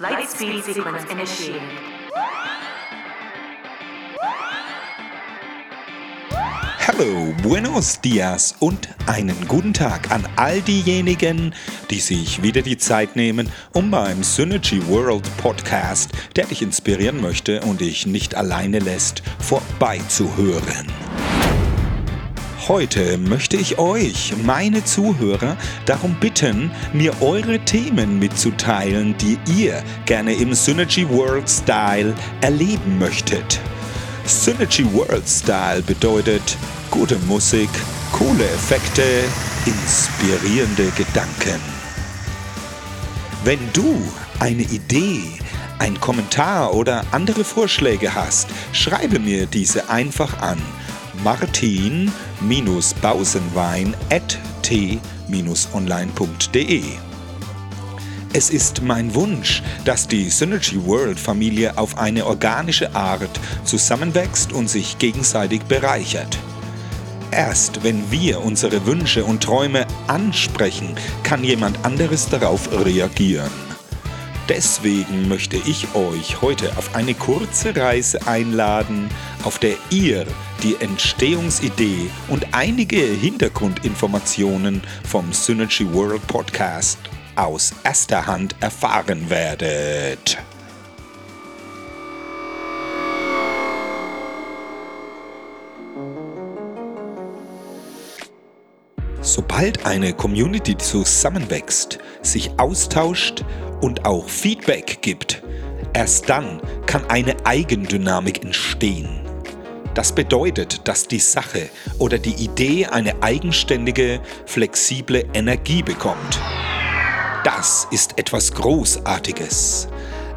Lightspeed sequence initiated. Hallo, buenos dias und einen guten Tag an all diejenigen, die sich wieder die Zeit nehmen, um beim Synergy World Podcast, der dich inspirieren möchte und dich nicht alleine lässt, vorbeizuhören. Heute möchte ich euch, meine Zuhörer, darum bitten, mir eure Themen mitzuteilen, die ihr gerne im Synergy World Style erleben möchtet. Synergy World Style bedeutet gute Musik, coole Effekte, inspirierende Gedanken. Wenn du eine Idee, ein Kommentar oder andere Vorschläge hast, schreibe mir diese einfach an martin-bausenwein at t-online.de. Es ist mein Wunsch, dass die Synergy World Familie auf eine organische Art zusammenwächst und sich gegenseitig bereichert. Erst wenn wir unsere Wünsche und Träume ansprechen, kann jemand anderes darauf reagieren. Deswegen möchte ich euch heute auf eine kurze Reise einladen, auf der ihr die Entstehungsidee und einige Hintergrundinformationen vom Synergy World Podcast aus erster Hand erfahren werdet. Sobald eine Community zusammenwächst, sich austauscht und auch Feedback gibt, erst dann kann eine Eigendynamik entstehen. Das bedeutet, dass die Sache oder die Idee eine eigenständige, flexible Energie bekommt. Das ist etwas Großartiges.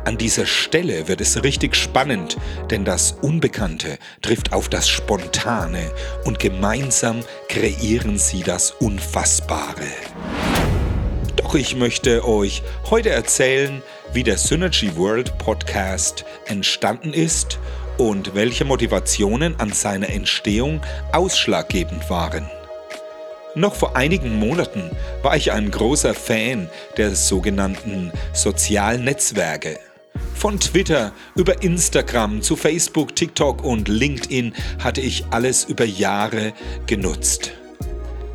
An dieser Stelle wird es richtig spannend, denn das Unbekannte trifft auf das Spontane und gemeinsam kreieren sie das Unfassbare. Doch ich möchte euch heute erzählen, wie der Synergy World Podcast entstanden ist und welche Motivationen an seiner Entstehung ausschlaggebend waren. Noch vor einigen Monaten war ich ein großer Fan der sogenannten sozialen Netzwerke. Von Twitter über Instagram zu Facebook, TikTok und LinkedIn hatte ich alles über Jahre genutzt.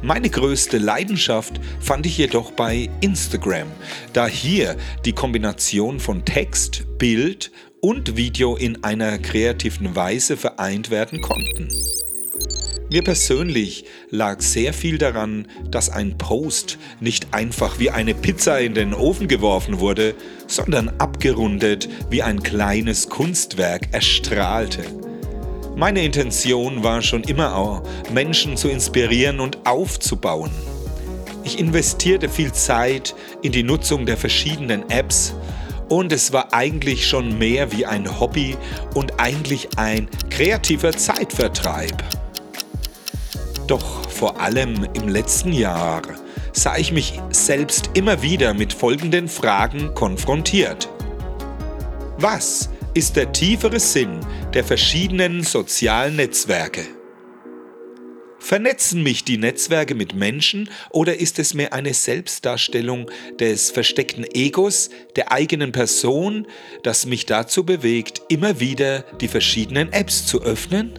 Meine größte Leidenschaft fand ich jedoch bei Instagram, da hier die Kombination von Text, Bild und Video in einer kreativen Weise vereint werden konnten. Mir persönlich lag sehr viel daran, dass ein Post nicht einfach wie eine Pizza in den Ofen geworfen wurde, sondern abgerundet wie ein kleines Kunstwerk erstrahlte. Meine Intention war schon immer auch, Menschen zu inspirieren und aufzubauen. Ich investierte viel Zeit in die Nutzung der verschiedenen Apps und es war eigentlich schon mehr wie ein Hobby und eigentlich ein kreativer Zeitvertreib. Doch vor allem im letzten Jahr sah ich mich selbst immer wieder mit folgenden Fragen konfrontiert. Was ist der tiefere Sinn der verschiedenen sozialen Netzwerke? Vernetzen mich die Netzwerke mit Menschen oder ist es mehr eine Selbstdarstellung des versteckten Egos, der eigenen Person, das mich dazu bewegt, immer wieder die verschiedenen Apps zu öffnen?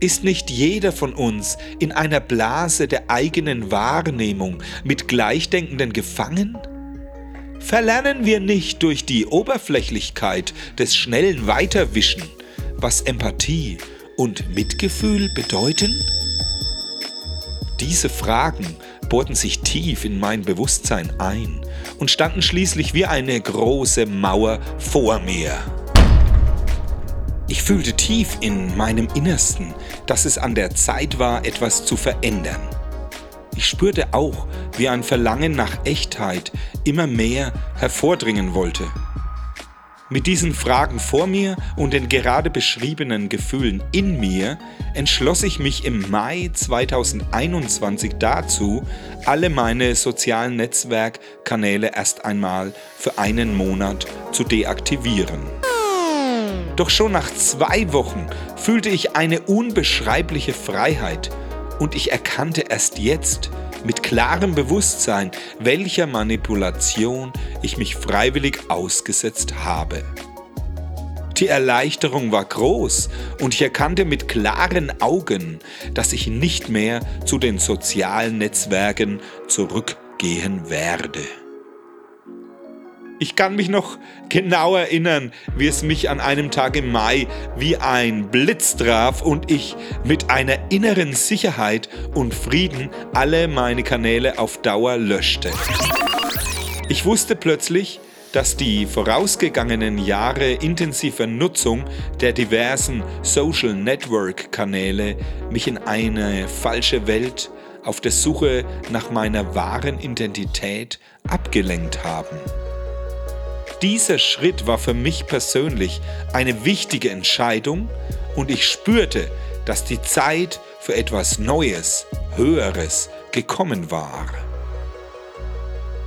Ist nicht jeder von uns in einer Blase der eigenen Wahrnehmung mit Gleichdenkenden gefangen? Verlernen wir nicht durch die Oberflächlichkeit des schnellen Weiterwischen, was Empathie und Mitgefühl bedeuten? Diese Fragen bohrten sich tief in mein Bewusstsein ein und standen schließlich wie eine große Mauer vor mir. Ich fühlte tief in meinem Innersten, dass es an der Zeit war, etwas zu verändern. Ich spürte auch, wie ein Verlangen nach Echtheit immer mehr hervordringen wollte. Mit diesen Fragen vor mir und den gerade beschriebenen Gefühlen in mir entschloss ich mich im Mai 2021 dazu, alle meine sozialen Netzwerkkanäle erst einmal für einen Monat zu deaktivieren. Doch schon nach zwei Wochen fühlte ich eine unbeschreibliche Freiheit und ich erkannte erst jetzt, mit klarem Bewusstsein, welcher Manipulation ich mich freiwillig ausgesetzt habe. Die Erleichterung war groß und ich erkannte mit klaren Augen, dass ich nicht mehr zu den sozialen Netzwerken zurückgehen werde. Ich kann mich noch genau erinnern, wie es mich an einem Tag im Mai wie ein Blitz traf und ich mit einer inneren Sicherheit und Frieden alle meine Kanäle auf Dauer löschte. Ich wusste plötzlich, dass die vorausgegangenen Jahre intensiver Nutzung der diversen Social Network Kanäle mich in eine falsche Welt auf der Suche nach meiner wahren Identität abgelenkt haben. Dieser Schritt war für mich persönlich eine wichtige Entscheidung und ich spürte, dass die Zeit für etwas Neues, Höheres gekommen war.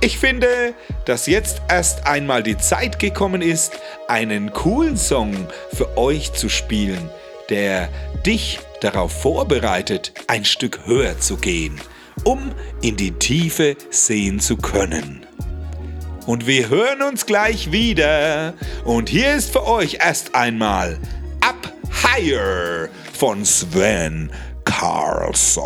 Ich finde, dass jetzt erst einmal die Zeit gekommen ist, einen coolen Song für euch zu spielen, der dich darauf vorbereitet, ein Stück höher zu gehen, um in die Tiefe sehen zu können. Und wir hören uns gleich wieder. Und hier ist für euch erst einmal Up Higher von Sven Carlson.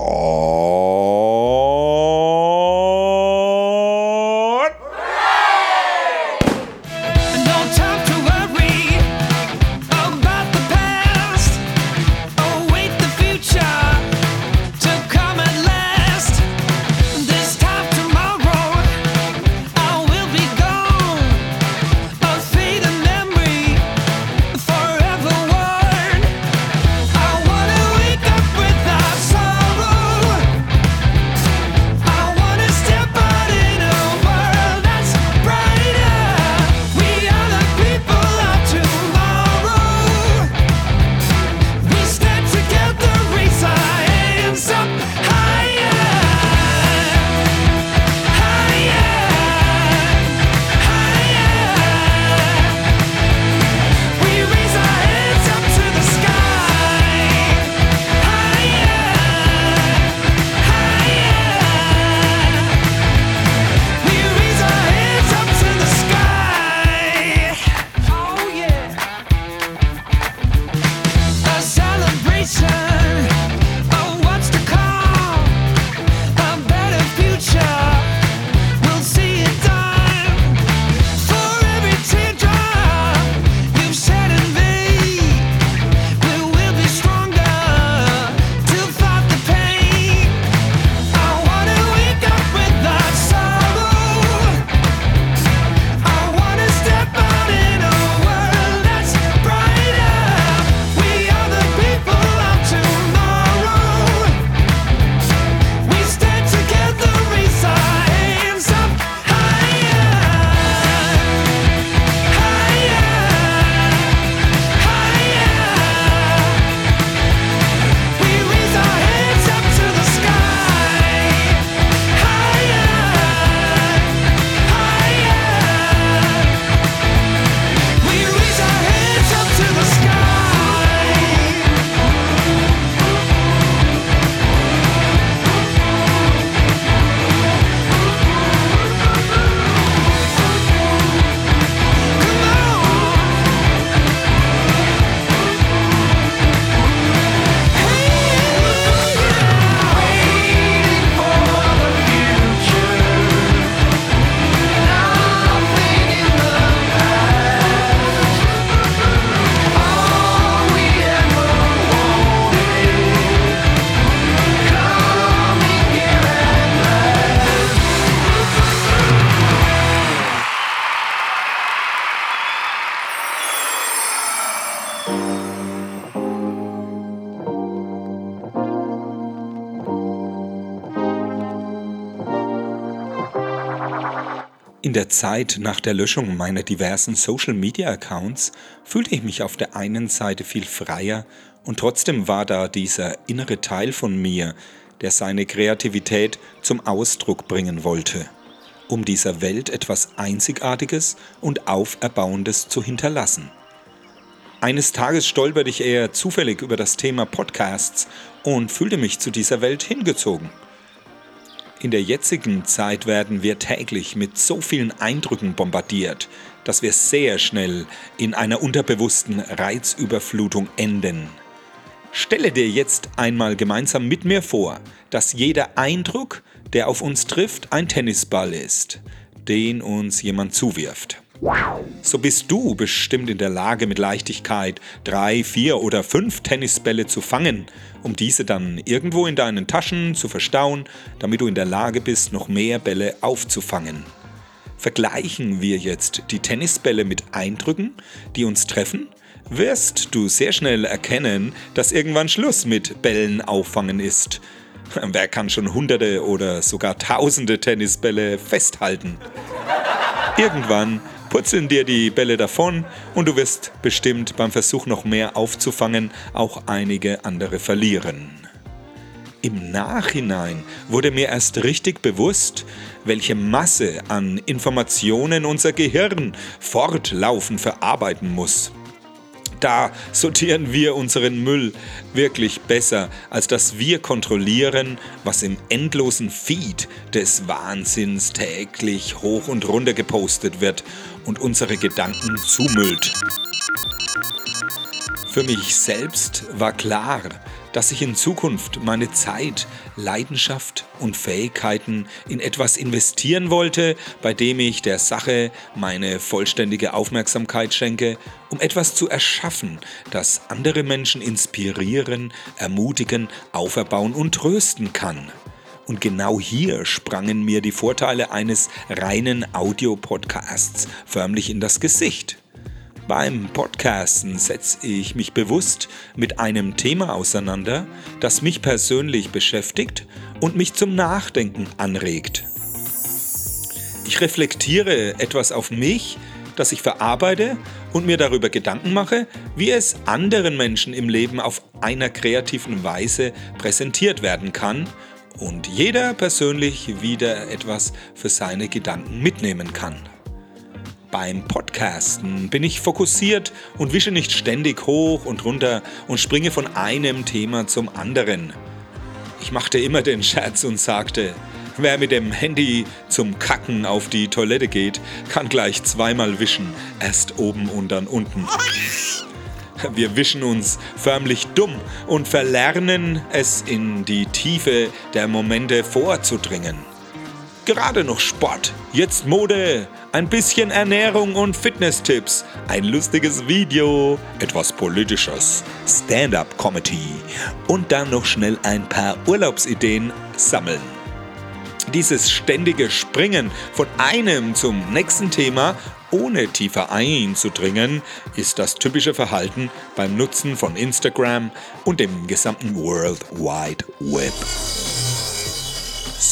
In der Zeit nach der Löschung meiner diversen Social-Media-Accounts fühlte ich mich auf der einen Seite viel freier und trotzdem war da dieser innere Teil von mir, der seine Kreativität zum Ausdruck bringen wollte, um dieser Welt etwas Einzigartiges und Auferbauendes zu hinterlassen. Eines Tages stolperte ich eher zufällig über das Thema Podcasts und fühlte mich zu dieser Welt hingezogen. In der jetzigen Zeit werden wir täglich mit so vielen Eindrücken bombardiert, dass wir sehr schnell in einer unterbewussten Reizüberflutung enden. Stelle dir jetzt einmal gemeinsam mit mir vor, dass jeder Eindruck, der auf uns trifft, ein Tennisball ist, den uns jemand zuwirft. So bist du bestimmt in der Lage, mit Leichtigkeit drei, vier oder fünf Tennisbälle zu fangen, um diese dann irgendwo in deinen Taschen zu verstauen, damit du in der Lage bist, noch mehr Bälle aufzufangen. Vergleichen wir jetzt die Tennisbälle mit Eindrücken, die uns treffen, wirst du sehr schnell erkennen, dass irgendwann Schluss mit Bällen auffangen ist. Wer kann schon hunderte oder sogar tausende Tennisbälle festhalten? Irgendwann purzeln dir die Bälle davon und du wirst bestimmt beim Versuch noch mehr aufzufangen auch einige andere verlieren. Im Nachhinein wurde mir erst richtig bewusst, welche Masse an Informationen unser Gehirn fortlaufend verarbeiten muss da sortieren wir unseren Müll wirklich besser, als dass wir kontrollieren, was im endlosen Feed des Wahnsinns täglich hoch und runter gepostet wird und unsere Gedanken zumüllt. Für mich selbst war klar, dass ich in Zukunft meine Zeit, Leidenschaft und Fähigkeiten in etwas investieren wollte, bei dem ich der Sache meine vollständige Aufmerksamkeit schenke, um etwas zu erschaffen, das andere Menschen inspirieren, ermutigen, auferbauen und trösten kann. Und genau hier sprangen mir die Vorteile eines reinen Audio-Podcasts förmlich in das Gesicht. Beim Podcasten setze ich mich bewusst mit einem Thema auseinander, das mich persönlich beschäftigt und mich zum Nachdenken anregt. Ich reflektiere etwas auf mich, das ich verarbeite und mir darüber Gedanken mache, wie es anderen Menschen im Leben auf einer kreativen Weise präsentiert werden kann und jeder persönlich wieder etwas für seine Gedanken mitnehmen kann. Beim Podcasten bin ich fokussiert und wische nicht ständig hoch und runter und springe von einem Thema zum anderen. Ich machte immer den Scherz und sagte, wer mit dem Handy zum Kacken auf die Toilette geht, kann gleich zweimal wischen, erst oben und dann unten. Wir wischen uns förmlich dumm und verlernen es in die Tiefe der Momente vorzudringen. Gerade noch Sport, jetzt Mode, ein bisschen Ernährung und Fitness-Tipps, ein lustiges Video, etwas politisches, Stand-up-Comedy und dann noch schnell ein paar Urlaubsideen sammeln. Dieses ständige Springen von einem zum nächsten Thema ohne tiefer einzudringen, ist das typische Verhalten beim Nutzen von Instagram und dem gesamten World Wide Web.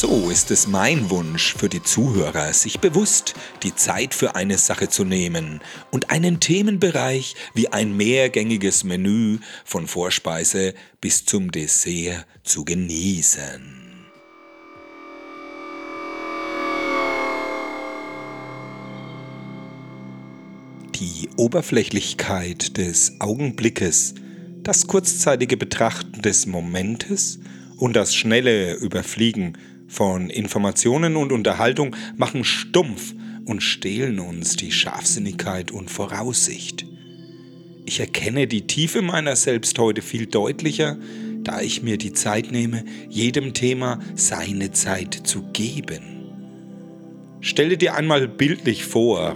So ist es mein Wunsch für die Zuhörer, sich bewusst die Zeit für eine Sache zu nehmen und einen Themenbereich wie ein mehrgängiges Menü von Vorspeise bis zum Dessert zu genießen. Die Oberflächlichkeit des Augenblickes, das kurzzeitige Betrachten des Momentes und das schnelle Überfliegen von Informationen und Unterhaltung machen stumpf und stehlen uns die Scharfsinnigkeit und Voraussicht. Ich erkenne die Tiefe meiner selbst heute viel deutlicher, da ich mir die Zeit nehme, jedem Thema seine Zeit zu geben. Stelle dir einmal bildlich vor,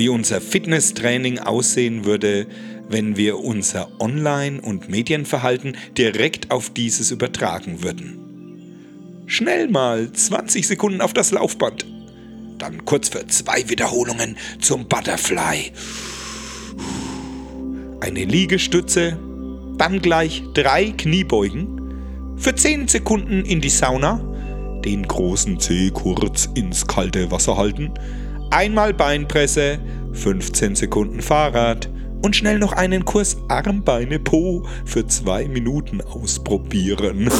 wie unser Fitnesstraining aussehen würde, wenn wir unser Online- und Medienverhalten direkt auf dieses übertragen würden. Schnell mal 20 Sekunden auf das Laufband. Dann kurz für zwei Wiederholungen zum Butterfly. Eine Liegestütze, dann gleich drei Kniebeugen, für 10 Sekunden in die Sauna, den großen Zeh kurz ins kalte Wasser halten, einmal Beinpresse, 15 Sekunden Fahrrad und schnell noch einen Kurs Armbeine Po für zwei Minuten ausprobieren.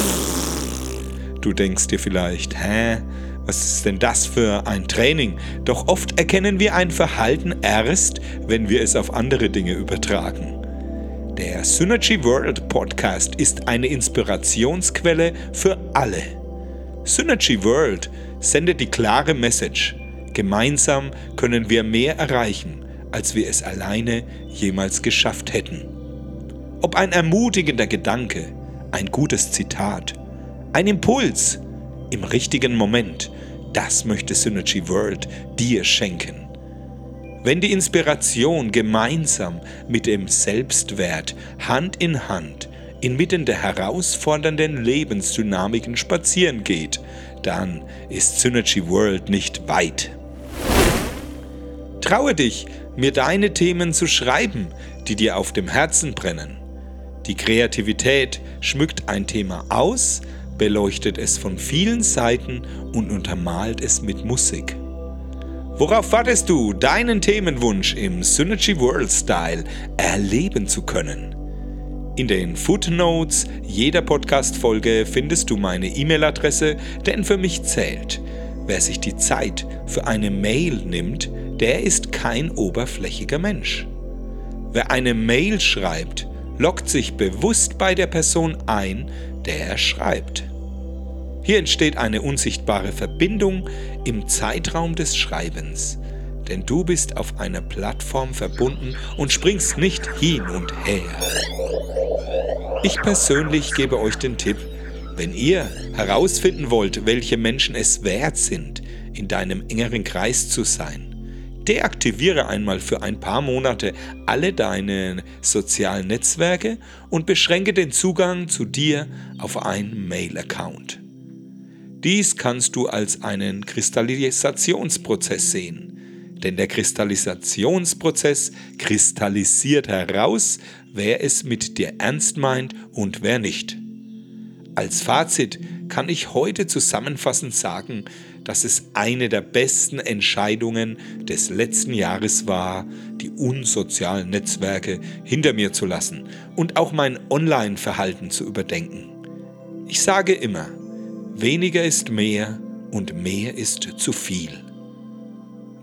Du denkst dir vielleicht, hä, was ist denn das für ein Training? Doch oft erkennen wir ein Verhalten erst, wenn wir es auf andere Dinge übertragen. Der Synergy World Podcast ist eine Inspirationsquelle für alle. Synergy World sendet die klare Message, gemeinsam können wir mehr erreichen, als wir es alleine jemals geschafft hätten. Ob ein ermutigender Gedanke, ein gutes Zitat, ein Impuls im richtigen Moment, das möchte Synergy World dir schenken. Wenn die Inspiration gemeinsam mit dem Selbstwert Hand in Hand inmitten der herausfordernden Lebensdynamiken spazieren geht, dann ist Synergy World nicht weit. Traue dich, mir deine Themen zu schreiben, die dir auf dem Herzen brennen. Die Kreativität schmückt ein Thema aus, beleuchtet es von vielen Seiten und untermalt es mit Musik. Worauf wartest du, deinen Themenwunsch im Synergy World Style erleben zu können? In den Footnotes jeder Podcast-Folge findest du meine E-Mail-Adresse, denn für mich zählt. Wer sich die Zeit für eine Mail nimmt, der ist kein oberflächiger Mensch. Wer eine Mail schreibt, lockt sich bewusst bei der Person ein, der er schreibt. Hier entsteht eine unsichtbare Verbindung im Zeitraum des Schreibens, denn du bist auf einer Plattform verbunden und springst nicht hin und her. Ich persönlich gebe euch den Tipp, wenn ihr herausfinden wollt, welche Menschen es wert sind, in deinem engeren Kreis zu sein, Deaktiviere einmal für ein paar Monate alle deine sozialen Netzwerke und beschränke den Zugang zu dir auf einen Mail-Account. Dies kannst du als einen Kristallisationsprozess sehen, denn der Kristallisationsprozess kristallisiert heraus, wer es mit dir ernst meint und wer nicht. Als Fazit kann ich heute zusammenfassend sagen, dass es eine der besten Entscheidungen des letzten Jahres war, die unsozialen Netzwerke hinter mir zu lassen und auch mein Online-Verhalten zu überdenken. Ich sage immer, weniger ist mehr und mehr ist zu viel.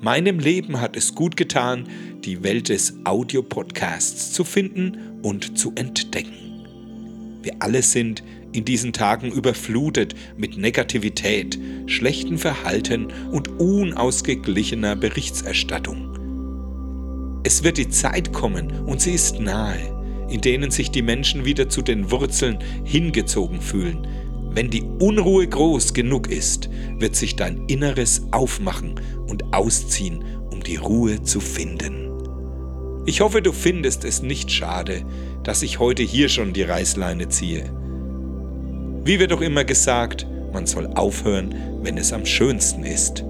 Meinem Leben hat es gut getan, die Welt des Audiopodcasts zu finden und zu entdecken. Wir alle sind in diesen Tagen überflutet mit Negativität, schlechtem Verhalten und unausgeglichener Berichterstattung. Es wird die Zeit kommen, und sie ist nahe, in denen sich die Menschen wieder zu den Wurzeln hingezogen fühlen. Wenn die Unruhe groß genug ist, wird sich dein Inneres aufmachen und ausziehen, um die Ruhe zu finden. Ich hoffe, du findest es nicht schade, dass ich heute hier schon die Reißleine ziehe. Wie wird doch immer gesagt, man soll aufhören, wenn es am schönsten ist.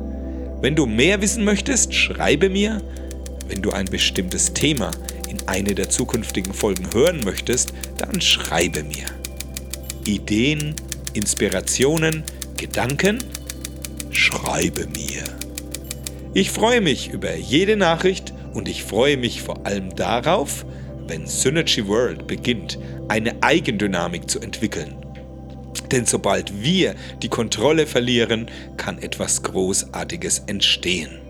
Wenn du mehr wissen möchtest, schreibe mir. Wenn du ein bestimmtes Thema in eine der zukünftigen Folgen hören möchtest, dann schreibe mir. Ideen, Inspirationen, Gedanken? Schreibe mir. Ich freue mich über jede Nachricht und ich freue mich vor allem darauf, wenn Synergy World beginnt, eine Eigendynamik zu entwickeln. Denn sobald wir die Kontrolle verlieren, kann etwas Großartiges entstehen.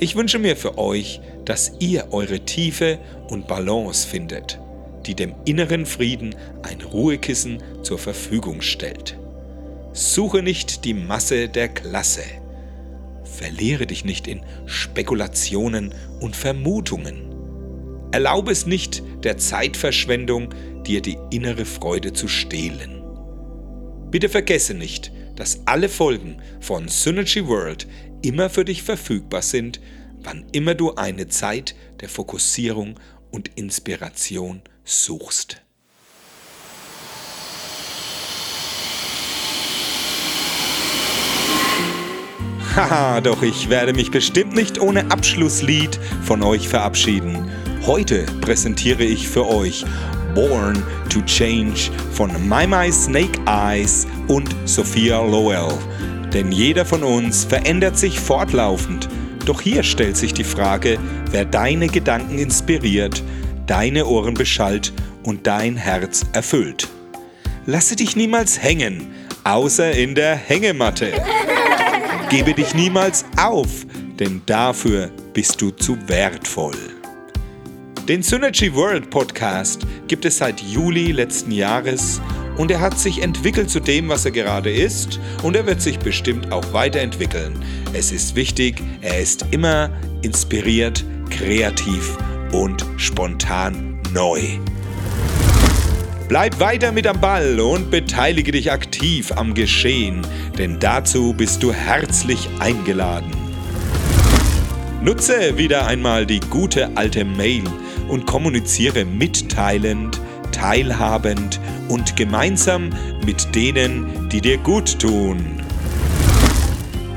Ich wünsche mir für euch, dass ihr eure Tiefe und Balance findet, die dem inneren Frieden ein Ruhekissen zur Verfügung stellt. Suche nicht die Masse der Klasse. Verliere dich nicht in Spekulationen und Vermutungen. Erlaube es nicht der Zeitverschwendung, dir die innere Freude zu stehlen. Bitte vergesse nicht, dass alle Folgen von Synergy World immer für dich verfügbar sind, wann immer du eine Zeit der Fokussierung und Inspiration suchst. Haha, doch ich werde mich bestimmt nicht ohne Abschlusslied von euch verabschieden. Heute präsentiere ich für euch Born to Change von My Snake Eyes und Sophia Lowell. Denn jeder von uns verändert sich fortlaufend. Doch hier stellt sich die Frage, wer deine Gedanken inspiriert, deine Ohren beschallt und dein Herz erfüllt. Lasse dich niemals hängen, außer in der Hängematte. Gebe dich niemals auf, denn dafür bist du zu wertvoll. Den Synergy World Podcast gibt es seit Juli letzten Jahres und er hat sich entwickelt zu dem, was er gerade ist und er wird sich bestimmt auch weiterentwickeln. Es ist wichtig, er ist immer inspiriert, kreativ und spontan neu. Bleib weiter mit am Ball und beteilige dich aktiv am Geschehen, denn dazu bist du herzlich eingeladen. Nutze wieder einmal die gute alte Mail und kommuniziere mitteilend, teilhabend und gemeinsam mit denen, die dir gut tun.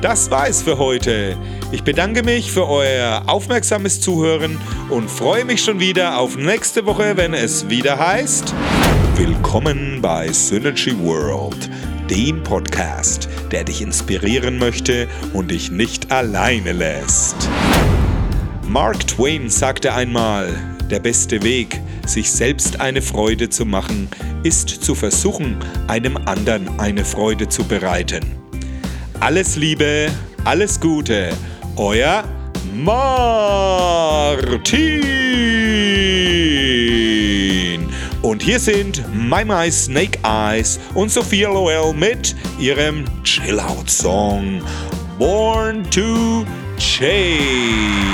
Das war es für heute. Ich bedanke mich für euer aufmerksames Zuhören und freue mich schon wieder auf nächste Woche, wenn es wieder heißt Willkommen bei Synergy World, dem Podcast, der dich inspirieren möchte und dich nicht alleine lässt. Mark Twain sagte einmal, der beste Weg, sich selbst eine Freude zu machen, ist zu versuchen, einem anderen eine Freude zu bereiten. Alles Liebe, alles Gute, euer Martin. Und hier sind My My Snake Eyes und Sophia Loel mit ihrem Chill-Out-Song Born to Change.